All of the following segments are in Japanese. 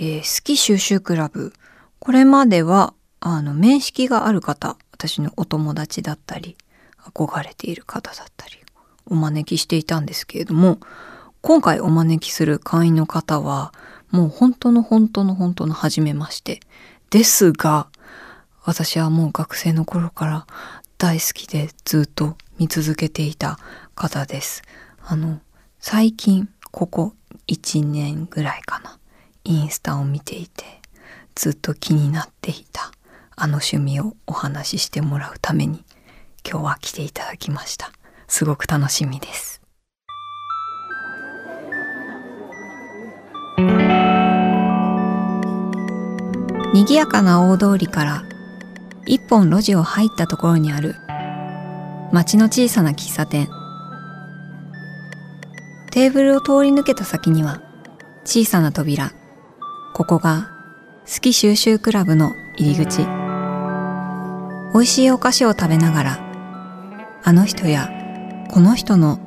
えー、好き収集クラブこれまではあの面識がある方私のお友達だったり憧れている方だったりお招きしていたんですけれども今回お招きする会員の方はもう本当の本当の本当の初めましてですが私はもう学生の頃から大好きでずっと見続けていた方です。あの最近ここ1年ぐらいかなインスタを見ていてずっと気になっていたあの趣味をお話ししてもらうために今日は来ていただきました。すごく楽しみです。賑やかな大通りから一本路地を入ったところにある町の小さな喫茶店。テーブルを通り抜けた先には小さな扉。ここが好き収集クラブの入り口。美味しいお菓子を食べながらあの人やこの人の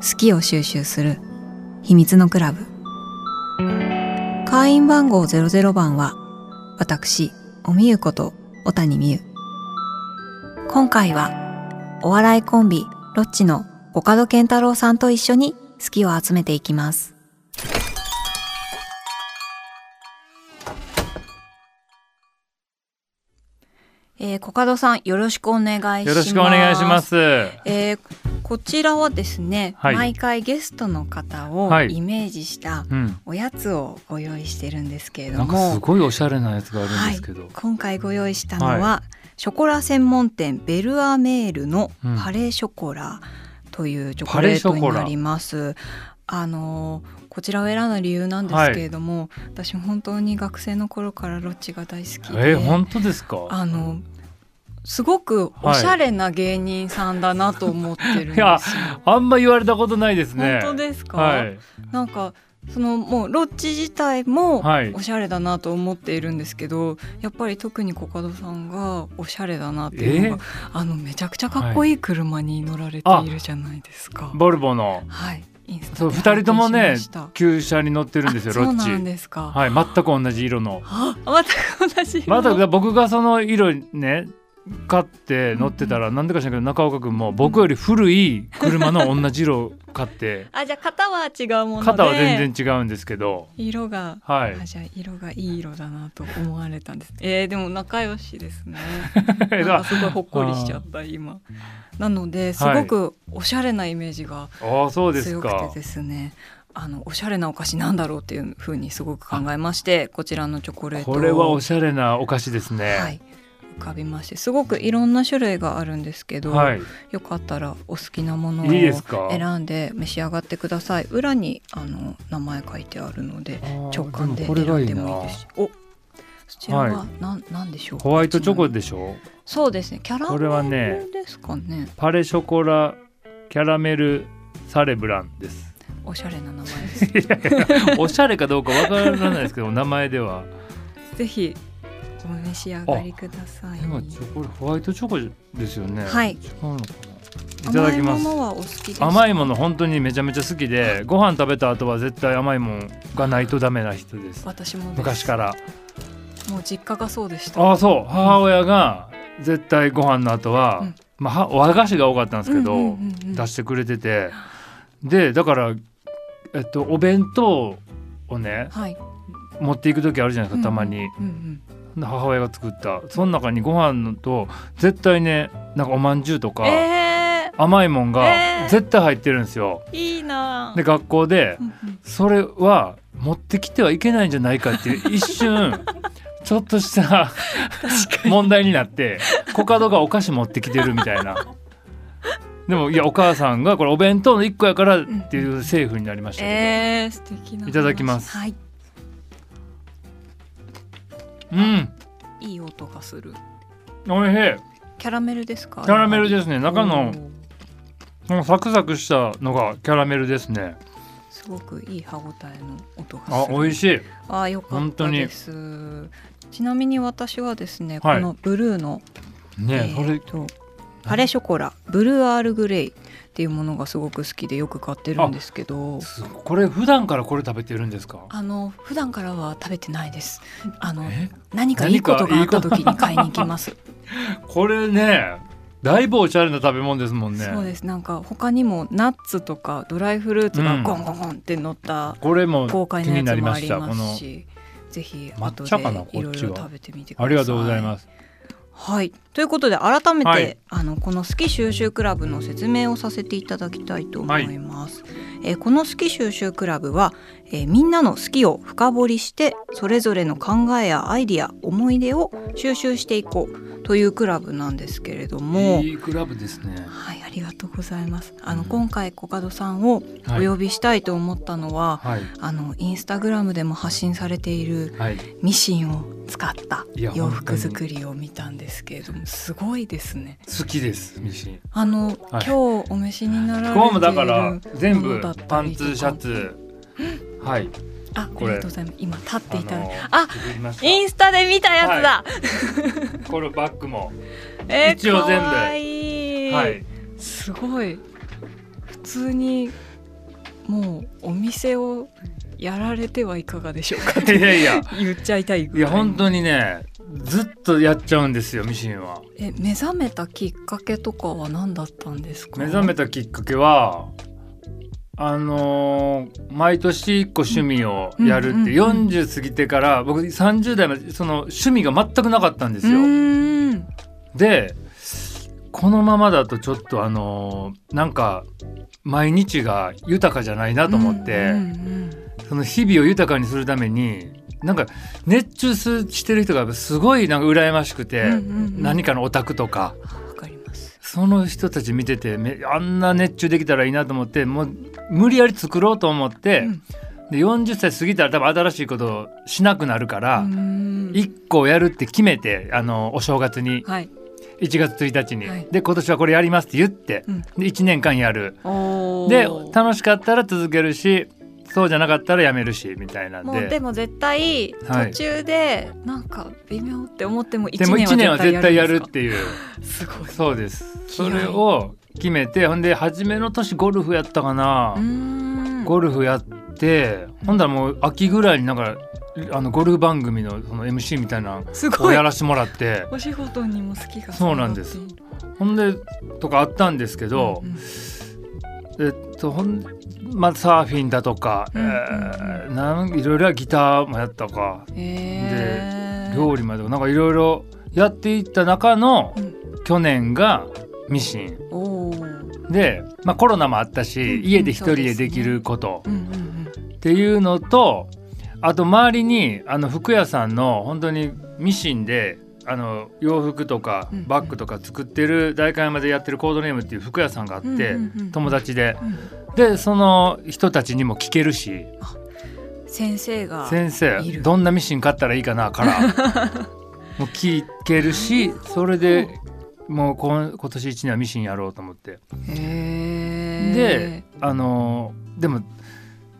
好きを収集する秘密のクラブ。会員番号00番は私おみゆこと小谷美優。今回はお笑いコンビロッチの岡戸健太郎さんと一緒に好きを集めていきます。えー、コカドさんよろしくお願いします。よろしくお願いします、えー、こちらはですね、はい、毎回ゲストの方をイメージしたおやつをご用意してるんですけれども、うん、すごいおしゃれなやつがあるんですけど、はい、今回ご用意したのは、はい、ショコラ専門店ベルアメールのパレーショコラというチョコレートになります。あのこちらを選んだ理由なんですけれども、はい、私本当に学生の頃からロッチが大好きで、えー、本当ですか？あのすごくおしゃれな芸人さんだなと思ってるんですよ、はい、あんま言われたことないですね本当ですか、はい、なんかそのもうロッチ自体もおしゃれだなと思っているんですけど、はい、やっぱり特にコカドさんがおしゃれだなっていうのが、え？ー、あのめちゃくちゃかっこいい車に乗られているじゃないですか。ボルボの、はい、そう二人ともね旧車に乗ってるんですよロッチ。そうなんですか。はい全く同じ色の。全く同じ色。また僕がその色ね買って乗ってたらなんでか知らんけど中岡君も僕より古い車の同じ色買って。あじゃあ型は違うもの型は全然違うんですけど。色が。はい。あじゃあ色がいい色だなと思われたんです。えー、でも仲良しですね。なんかすごいほっこりしちゃった今。なのですごくおしゃれなイメージが強くてですね、あのおしゃれなお菓子なんだろうっていうふうにすごく考えましてこちらのチョコレートこれはおしゃれなお菓子ですね、はい、浮かびましてすごくいろんな種類があるんですけど、はい、よかったらお好きなものを選んで召し上がってください。裏にあの名前書いてあるので直感で選んでもいいですし。おそちらは何、はい、なんでしょう？ホワイトチョコでしょ？うそうですね。キャラメルですかね。パレショコラキャラメルサレブランです。おしゃれな名前です。おしゃれかどうかわからないですけど名前では。ぜひお召し上がりください。今チョコホワイトチョコですよね。はい。違うのかな。いただきます。甘いもの本当にめちゃめちゃ好きで、ご飯食べた後は絶対甘いもんがないとダメな人です。私も昔から。もう実家がそうでした。あ、そう。母親が絶対ご飯の後は、うん、まあ和菓子が多かったんですけど、出してくれてて、でだからえっとお弁当をね、はい、持っていく時あるじゃないですかたまに。母親が作った。その中にご飯と絶対ねなんかおまんじゅうとか、えー、甘いもんが絶対入ってるんですよ。えー、いいな。で学校でそれは持ってきてはいけないんじゃないかっていう 一瞬ちょっとした問題になってコカドがお菓子持ってきてるみたいな。でもいやお母さんがこれお弁当の1個やからっていう政府になりましたけど、えー、素敵ないただきます。はいうん。いい音がする。おいしい。キャラメルですか？キャラメルですね。中のこのサクサクしたのがキャラメルですね。すごくいい歯ごたえの音があ美味しい。あよかったです。ちなみに私はですね、はい、このブルーのね、えー、とパレショコラ。ブルーアールグレイっていうものがすごく好きでよく買ってるんですけど。これ普段からこれ食べてるんですか？あの普段からは食べてないです。あの何かいいことがあった時に買いに行きます。これねだいぶおしゃれな食べ物ですもんね。そうです。なんか他にもナッツとかドライフルーツがゴンゴンゴンって乗った、これも豪快なやつもありますしぜひ後でいろいろ食べてみてください。ありがとうございます。はいということで改めて、はい、あのこの好き収集クラブの説明をさせていただきたいと思います。はい、えー、この好き収集クラブは、えー、みんなの好きを深掘りしてそれぞれの考えやアイディア思い出を収集していこうというクラブなんですけれども。いいクラブですね。はい、ありがとうございます。あの、うん、今回コカドさんをお呼びしたいと思ったのは、はい、あのインスタグラムでも発信されているミシンを使った洋服作りを見たんですけれどもすごいですね。好きですミシン。あの、はい、今日お召しになられているもだから全部パンツシャツ。はい。あ、ありがとうございます。今立っていただいて、あ、インスタで見たやつだ。はい、これバッグも、えー、一応全部。はい。すごい。普通にもうお店をやられてはいかがでしょうか いやいや。言っちゃいたいいや本当にねずっとやっちゃうんですよミシンは。え目覚めたきっかけとかは何だったんですか？目覚めたきっかけはあのー、毎年1個趣味をやるって、40過ぎてから僕30代までその趣味が全くなかったんですよ。でこのままだとちょっとあのー、なんか毎日が豊かじゃないなと思って、その日々を豊かにするためになんか熱中してる人がすごいなんか羨ましくて、何かのオタクとか。その人たち見ててあんな熱中できたらいいなと思ってもう無理やり作ろうと思って、うん、で40歳過ぎたら多分新しいことをしなくなるから1個やるって決めてあのお正月に、はい、1月1日に、はい、で今年はこれやりますって言って、うん、で1年間やる。で楽しかったら続けるしそうじゃなかったらやめるしみたいなんで。もうでも絶対途中でなんか微妙って思っても1年は絶対やる絶対やるっていう。すごい。そうです。それを決めてほんで初めの年ゴルフやったかな。ゴルフやってほんだらもう秋ぐらいになんかあのゴルフ番組のその MC みたいなをやらしてもらって。お仕事にも好きがそうなんです。ほんでとかあったんですけど、うんうん、えっとほんまあ、サーフィンだとか、うんうん、えー、なんいろいろギターもやったか、で料理までなんかいろいろやっていった中の、うん、去年がミシン。で、まあ、コロナもあったし、うん、家で一人でできること、っていうのとあと周りにあの服屋さんの本当にミシンであの洋服とかバッグとか作ってる代官山でやってるコードネームっていう服屋さんがあって、友達で、でその人たちにも聞けるし。先生が先生どんなミシン買ったらいいかなから。もう聞けるしそれでもう今今年1年はミシンやろうと思って。であのでも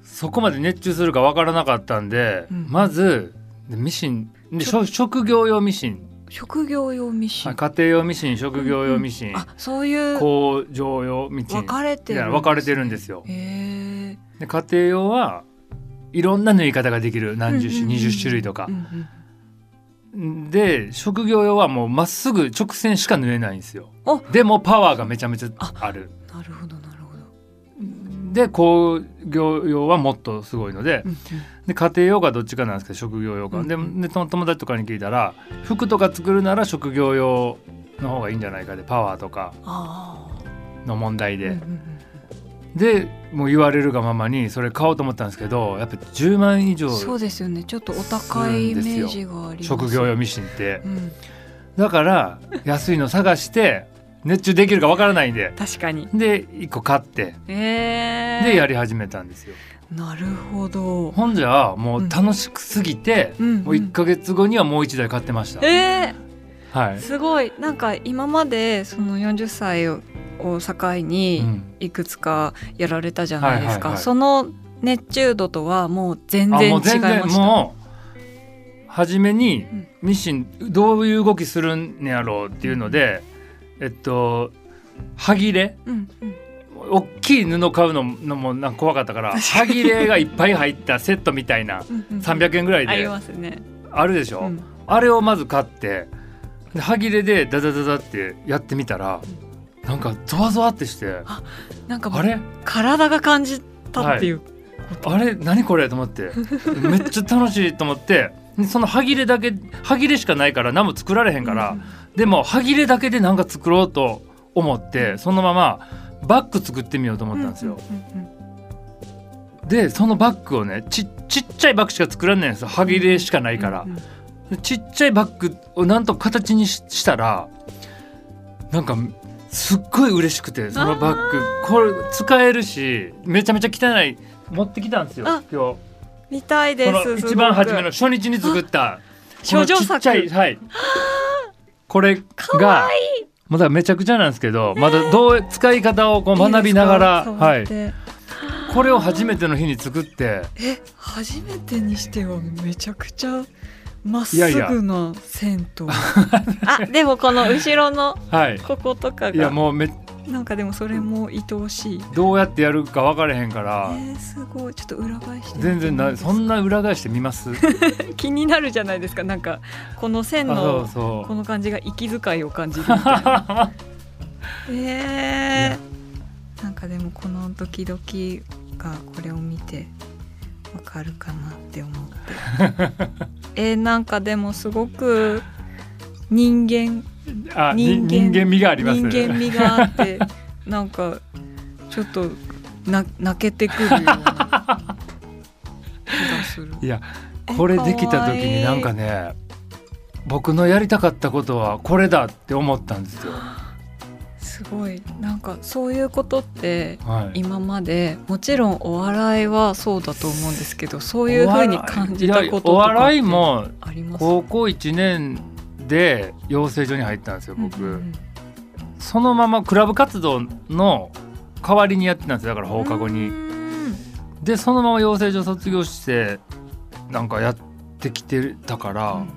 そこまで熱中するか分からなかったんで、うん、まずミシンで職業用ミシン職業用ミシン、家庭用ミシン職業用ミシン、うんうん、あそういう。工場用ミシン。分かれてる、分かれてるんですよ。で家庭用はいろんな縫い方ができる。何十種、うんうん、20種類とか、うんうん、で職業用はもうまっすぐ直線しか縫えないんですよ。でもパワーがめちゃめちゃある。なるほどで工業用はもっとすごいのでうんうん、で家庭用がどっちかなんですけど職業用か、うんうん、でで友達とかに聞いたら服とか作るなら職業用の方がいいんじゃないかでパワーとかの問題で。でもう言われるがままにそれ買おうと思ったんですけどやっぱ10万以上そうですよね。ちょっとお高いイメージがあります。職業用ミシンって、うん、だから安いの探して熱中できるかわからないんで。確かに。で1個買って、えー、でやり始めたんですよ。なるほど。ほんじゃもう楽しくすぎて、うん、もう1か月後にはもう1台買ってました。えー、はい、すごい。なんか今までその40歳を境にいくつかやられたじゃないですか、その熱中度とはもう全然違いました。初めにミシンどういう動きするんやろうっていうので、えっと歯切れ？大きい布買うののもなんか怖かったから 歯切れがいっぱい入ったセットみたいな300円ぐらいでありますね。あるでしょ、うん、あれをまず買ってで歯切れでダダダダってやってみたら、うん、なんかゾワゾワってしてあなんかあれ？体が感じたっていう、はい、あれ？何これ？と思って。めっちゃ楽しいと思って。その歯切れだけ歯切れしかないから何も作られへんから、うん、でも歯切れだけで何か作ろうと思ってそのままバッグ作ってみようと思ったんですよ。でそのバッグをねちちっちゃいバッグしか作らないんですよ。歯切れしかないから。ちっちゃいバッグをなんと形にしたらなんかすっごい嬉しくてそのバッグ。これ使えるしめちゃめちゃ汚い。持ってきたんですよ今日。見たいです一番初めの初日に作った少女作。はい これがまだめちゃくちゃなんですけど、まだどう使い方をこう学びながらはい。これを初めての日に作って。え初めてにしてはめちゃくちゃまっすぐな銭湯。あでもこの後ろのこことかが、い、やもうめなんかでもそれも愛おしい。どうやってやるか分からへんから。えー、すごい。ちょっと裏返して全然なそんな裏返してみます？気になるじゃないですか。なんかこの線のこの感じが息遣いを感じるみたいな。えー、なんかでもこのドキドキがこれを見てわかるかなって思って。えー、なんかでもすごく人間あ人間人間味があります人間味があってなんかちょっとな泣けてくるような気がする。いやこれできた時になんかね僕のやりたかったことはこれだって思ったんですよ。すごい。なんかそういうことって今まで、はい、もちろんお笑いはそうだと思うんですけどそういうふうに感じたこととかお笑いも高校1年で養成所に入ったんですよ僕、うんうん、そのままクラブ活動の代わりにやってたんですよだから放課後に。でそのまま養成所卒業してなんかやってきてたから、うん、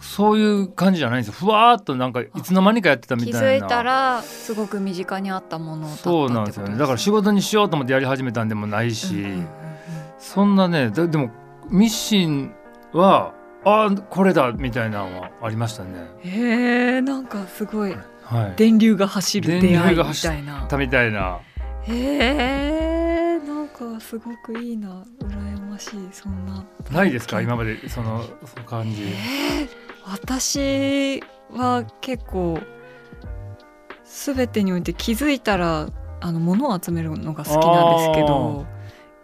そういう感じじゃないんですよ。ふわっとなんかいつの間にかやってたみたいな。気づいたらすごく身近にあったものそうなんですよ。ねだから仕事にしようと思ってやり始めたんでもないし、うんうんうんうん、そんなねでもミッシンはあこれだみたいなのはありましたね。へえんかすごい、はい、電流が走る出会いみたいな。たみたいな。へえんかすごくいいな。羨ましい。そんな。ないですか？今までそのその感じ私は結構すべてにおいて気づいたらあの物を集めるのが好きなんですけど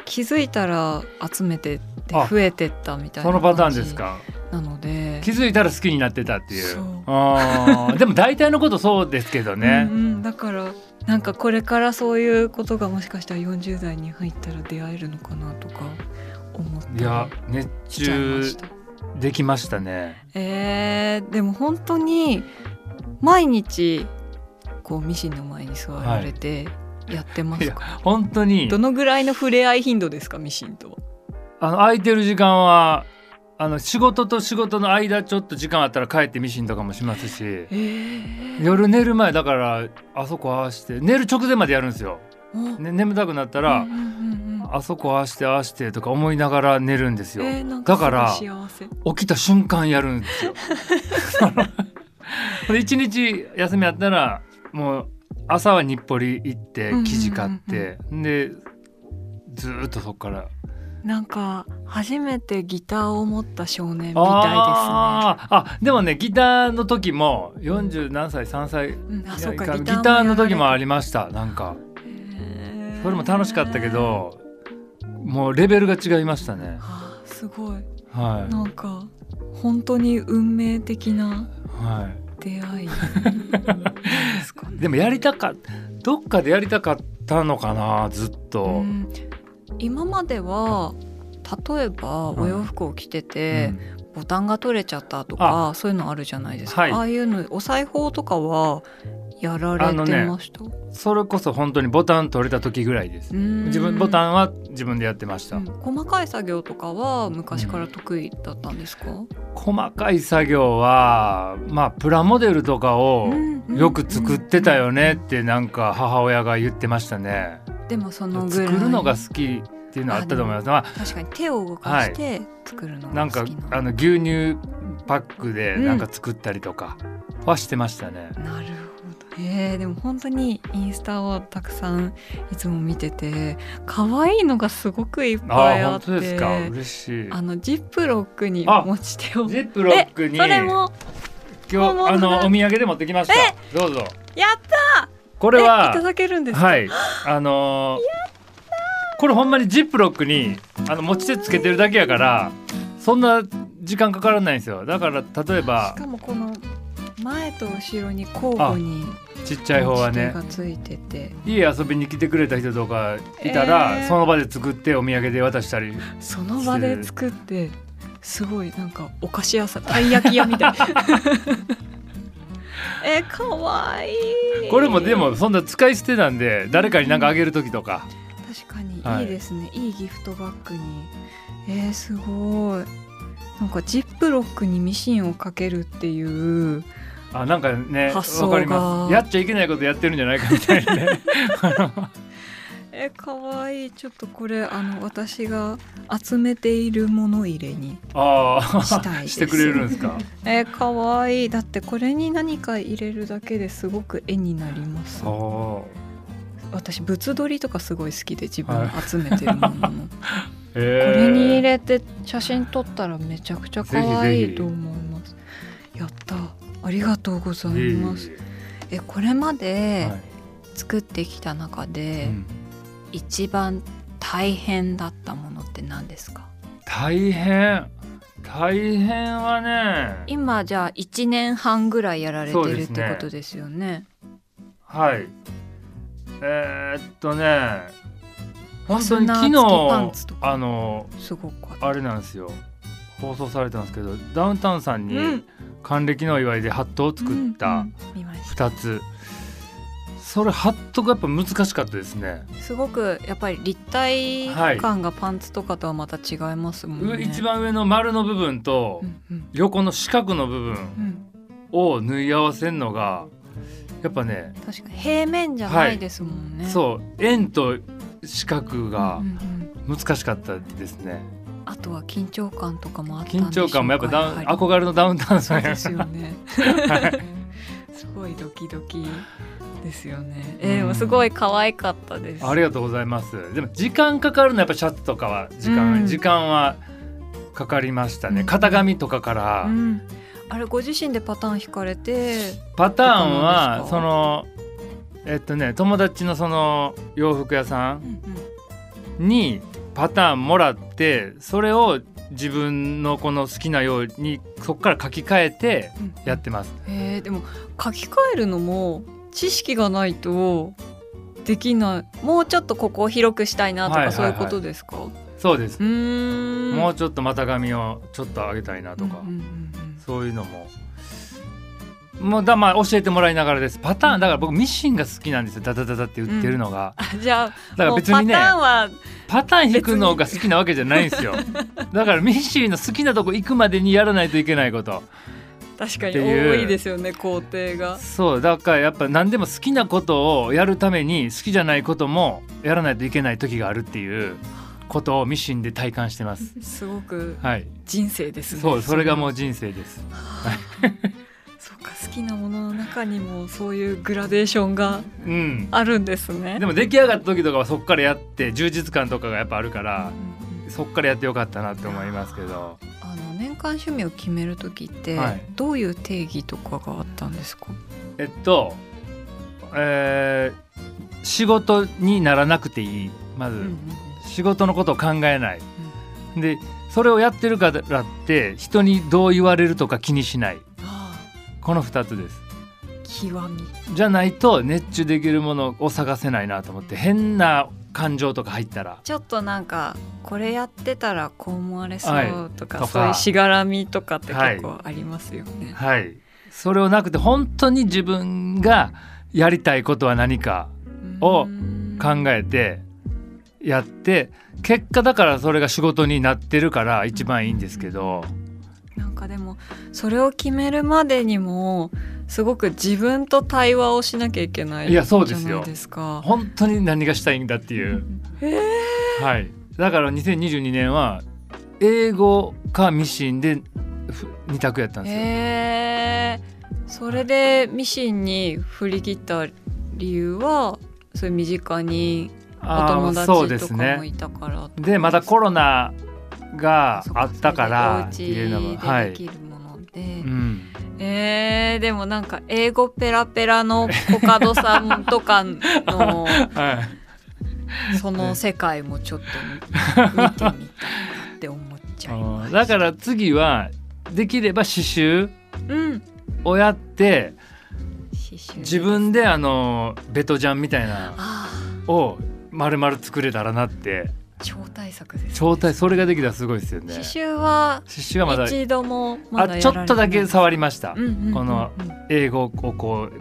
気づいたら集めてって増えてったみたいなそのパターンですか？なので気づいたら好きになってたっていう。あ でも大体のことそうですけどね。うん、だからなんかこれからそういうことがもしかしたら40代に入ったら出会えるのかなとか思っていや熱中できましたね。えー、でも本当に毎日こうミシンの前に座られて、はい。やってますか？本当に。どのぐらいの触れ合い頻度ですか？ミシンとあの空いてる時間はあの仕事と仕事の間ちょっと時間あったら帰ってミシンとかもしますし、えー、夜寝る前だからあそこ合わして寝る直前までやるんですよ。ね、眠たくなったら、あそこ合わして合わしてとか思いながら寝るんですよ。えー、だから起きた瞬間やるんですよ。一日休みあったらもう朝は日暮里行って生地買って、うんうん。でずっとそこから。なんか初めてギターを持った少年みたいですね。あでもねギターの時も40何歳3歳、うん、ギターの時もありましたなんか。それも楽しかったけどもうレベルが違いましたね、はあ、すごい、はい、なんか本当に運命的な出会い、ででもやりたかどっかでやりたかったのかなずっと、うん、今までは例えばお洋服を着てて、ボタンが取れちゃったとかそういうのあるじゃないですか。ああいうのお裁縫とかはやられてました、それこそ本当にボタン取れた時ぐらいです自分ボタンは自分でやってました、うん、細かい作業とかは昔から得意だったんですか、うん、細かい作業はまあプラモデルとかをよく作ってたよねってなんか母親が言ってましたね、でもそのぐらい。作るのが好きっていうのはあったと思います。まあ、確かに手を動かして作るのが、はい、なんかあの牛乳パックでなんか作ったりとかはしてましたね。うん、なるほど。えー、でも本当にインスタをたくさんいつも見てて可愛いのがすごくいっぱいあって嬉しい。あのジップロックに持ち手をジップロックに。それも今日あのお土産で持ってきました。どうぞ。やったこれはいただけるんですはい。あのー、これほんまにジップロックにあの持ち手つけてるだけやからそんな時間かからないんですよ。だから例えばしかもこの前と後ろに交互にちっちゃい方はね。家遊びに来てくれた人とかいたら、えー、その場で作ってお土産で渡したりその場で作ってすごいなんかお菓子屋さんたい焼き屋みたい。えー、かわいい。これもでもそんな使い捨てなんで誰かに何かあげる時とか、うん、確かにい。いですね、はい、いいギフトバッグに。えー、すごい。なんかジップロックにミシンをかけるっていうあなんかねわかります。やっちゃいけないことやってるんじゃないかみたいなね。えかわいい。ちょっとこれあの私が集めているもの入れにしたいしてくれるんですか？えかわいい。だってこれに何か入れるだけですごく絵になります。私物撮りとかすごい好きで自分集めてるものの、はいこれに入れて写真撮ったらめちゃくちゃ可愛いと思います。やったありがとうございます。えこれまで作ってきた中で、一番大変だったものって何ですか？大変。大変はね。今じゃあ1年半ぐらいやられてるってことですよね。ねはい。えー、っとね。本当に昨日あのすごくあれなんですよ。放送されたんですけどダウンタウンさんに還暦の祝いでハットを作った2つ、それハットがやっぱ難しかったですね。すごくやっぱり立体感がパンツとかとはまた違いますもんね、はい、一番上の丸の部分と横の四角の部分を縫い合わせるのがやっぱね確かに平面じゃないですもんね、はい、そう。円と四角が難しかったですね、あとは緊張感とかもあった緊張感もやっぱダウン憧れのダウンタウンさんやですよね。すごいドキドキですよね。えー、でもすごい可愛かったです。ありがとうございます。でも時間かかるのやっぱシャツとかは時間、うん、時間はかかりましたね、型紙とかから、うん、あれご自身でパターン引かれてパターンはそのえっとね友達のその洋服屋さん。にパターンもらってそれを自分のこの好きなようにそこから書き換えてやってます。うん、えでも書き換えるのも知識がないとできない。もうちょっとここを広くしたいなとか、そういうことですか？そうです。もうちょっと股上をちょっと上げたいなとか、そういうのももうだまあ教えてもらいながらです。パターンだから僕ミシンが好きなんですよ。ダダダダって売ってるのが、うん、じゃあだから別にねパターン引くのが好きなわけじゃないんですよ。だからミシンの好きなとこ行くまでにやらないといけないこと。確かに多いですよね工程が。そうだからやっぱ何でも好きなことをやるために好きじゃないこともやらないといけない時があるっていうことをミシンで体感してます。すごく人生ですね、はい、そうそれがもう人生です そうか好きなものの中にもそういうグラデーションがあるんですね、うん、でも出来上がった時とかはそこからやって充実感とかがやっぱあるから、うん、そこからやってよかったなって思いますけど。あの年間趣味を決める時って、はい、どういう定義とかがあったんですか？えっと、えー、仕事にならなくていい。まず、うんうん、仕事のことを考えない、うん、でそれをやってるからって人にどう言われるとか気にしないこの2つです。極みじゃないと熱中できるものを探せないなと思って変な感情とか入ったら。ちょっとなんかこれやってたらこう思われそうとかはい、そういうしがらみとかって結構ありますよね、はい、はい、それをなくて本当に自分がやりたいことは何かを考えてやって結果だからそれが仕事になってるから一番いいんですけど。なんかでもそれを決めるまでにもすごく自分と対話をしなきゃいけないいやそうですよ。ですか。本当に何がしたいんだっていう、はい。だから2022年は英語かミシンで二択やったんですよ。へそれでミシンに振り切った理由はそういう身近にお友達とかもいたからで、ね、まだコロナがあったからっていうのもはい、できるもので、うん、えー、でもなんか英語ペラペラのコカドさんとかの、はい、その世界もちょっと見てみたいなって思っちゃいます だから次はできれば刺繍をやって、うん、自分であのベトジャンみたいなを丸々作れたらなって超大作です、ね、超大それができたらすごいですよね。刺繍は刺繍はまだ一度もあちょっとだけ触りました、この英語をこう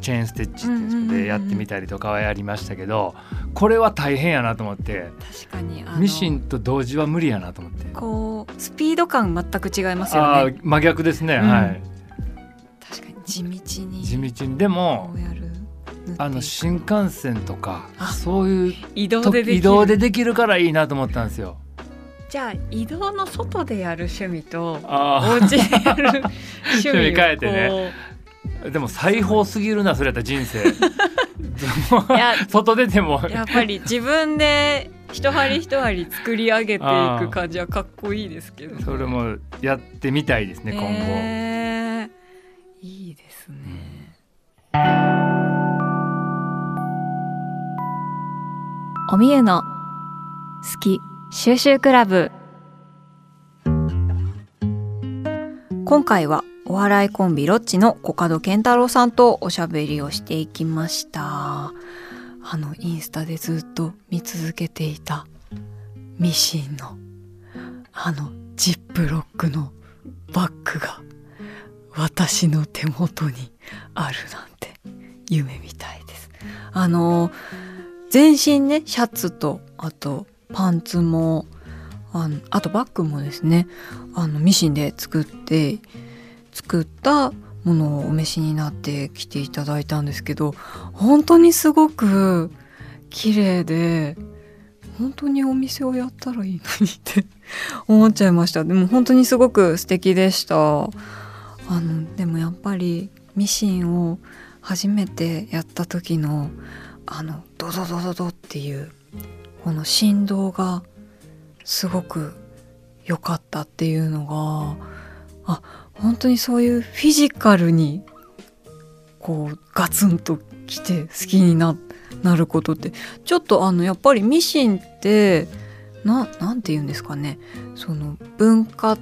チェーンステッチでやってみたりとかはやりましたけどこれは大変やなと思って。確かにミシンと同時は無理やなと思って。こうスピード感全く違いますよね。真逆ですね、うん、はい確かに地道に。地道に。でもあの新幹線とかそういう移動で移動でできるからいいなと思ったんですよ。じゃあ移動の外でやる趣味とお家でやる 趣味変えてね。でも裁縫すぎるなそれやったら人生。外出ても。やっぱり自分で一針一針作り上げていく感じはかっこいいですけど、ね、それもやってみたいですね今後、えー、いいですねおみゆの好き収集クラブ。今回はお笑いコンビロッチのコカドケンタロウさんとおしゃべりをしていきました。あのインスタでずっと見続けていたミシンのあのジップロックのバッグが私の手元にあるなんて夢みたいです。あの全身ねシャツとあとパンツもあのあとバッグもですねあのミシンで作って作ったものをお召しになってきていただいたんですけど本当にすごく綺麗で本当にお店をやったらいいのにって 思っちゃいました。でも本当にすごく素敵でした。あのでもやっぱりミシンを初めてやった時のあのドドドドドっていうこの振動がすごく良かったっていうのがあ本当にそういうフィジカルにこうガツンときて好きになることってちょっとあのやっぱりミシンってななんて言うんですかね。その文化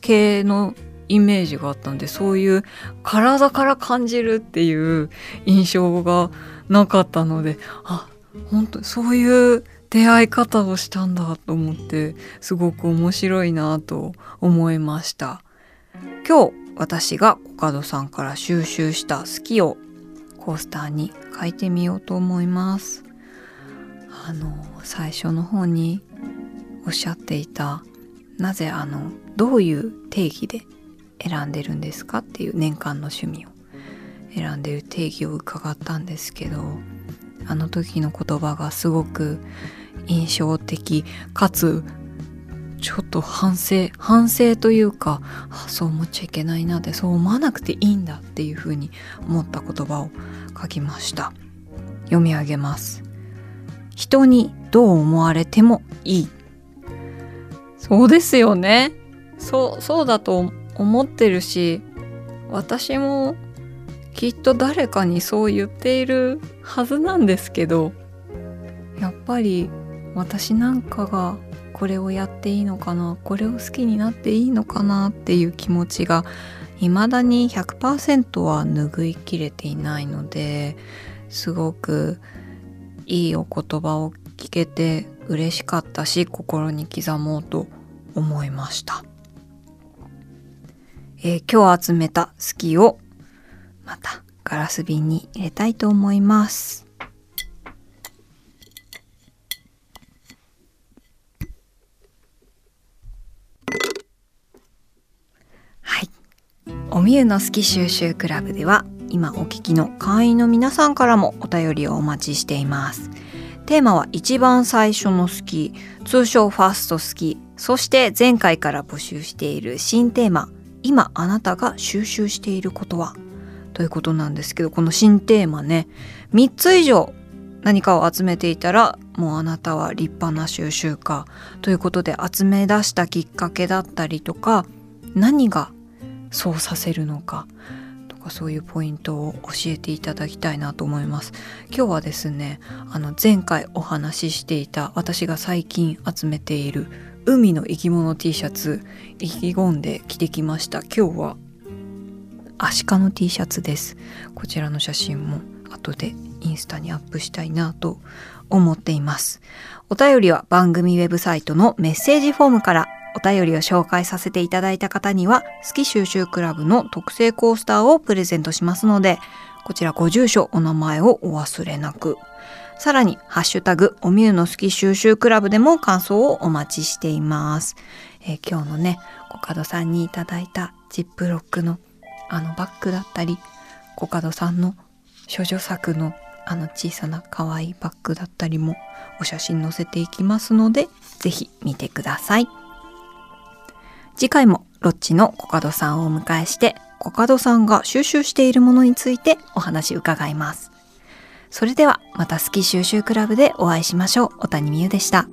系のイメージがあったんでそういう体から感じるっていう印象がなかったのであ本当そういう出会い方をしたんだと思ってすごく面白いなと思いました。今日私がコカドさんから収集した好きをコースターに書いてみようと思いますあの最初の方におっしゃっていたなぜあのどういう定義で選んでるんですかっていう年間の趣味を選んでる定義を伺ったんですけどあの時の言葉がすごく印象的かつちょっと反省反省というかそう思っちゃいけないなってそう思わなくていいんだっていうふうに思った言葉を書きました。読み上げます。人にどう思われてもいい。そうですよね。そうそうだと思ってるし私もきっと誰かにそう言っているはずなんですけどやっぱり私なんかがこれをやっていいのかなこれを好きになっていいのかなっていう気持ちが未だに100%は拭いきれていないのですごくいいお言葉を聞けて嬉しかったし心に刻もうと思いました、えー、今日集めた好きをまたガラス瓶に入れたいと思います。はい。おみゆの好き収集クラブでは今お聞きの会員の皆さんからもお便りをお待ちしています。テーマは一番最初の好き通称ファースト好きそして前回から募集している新テーマ。今あなたが収集していることは？ということなんですけどこの新テーマね。3つ以上何かを集めていたらもうあなたは立派な収集家ということで集め出したきっかけだったりとか何がそうさせるのかとかそういうポイントを教えていただきたいなと思います。今日はですねあの前回お話ししていた私が最近集めている海の生き物 T シャツ意気込んで着てきました。今日はアシカの T シャツです。こちらの写真も後でインスタにアップしたいなと思っています。お便りは番組ウェブサイトのメッセージフォームからお便りを紹介させていただいた方には好き収集クラブの特製コースターをプレゼントしますのでこちらご住所お名前をお忘れなく。さらに、ハッシュタグ、おみゆの好き収集クラブでも感想をお待ちしています。えー、今日のね、コカドさんにいただいたジップロックのあのバッグだったり、コカドさんの処女作のあの小さな可愛いバッグだったりもお写真載せていきますので、ぜひ見てください。次回もロッチのコカドさんをお迎えして、コカドさんが収集しているものについてお話伺います。それではまた好き収集クラブでお会いしましょう。小谷美優でした。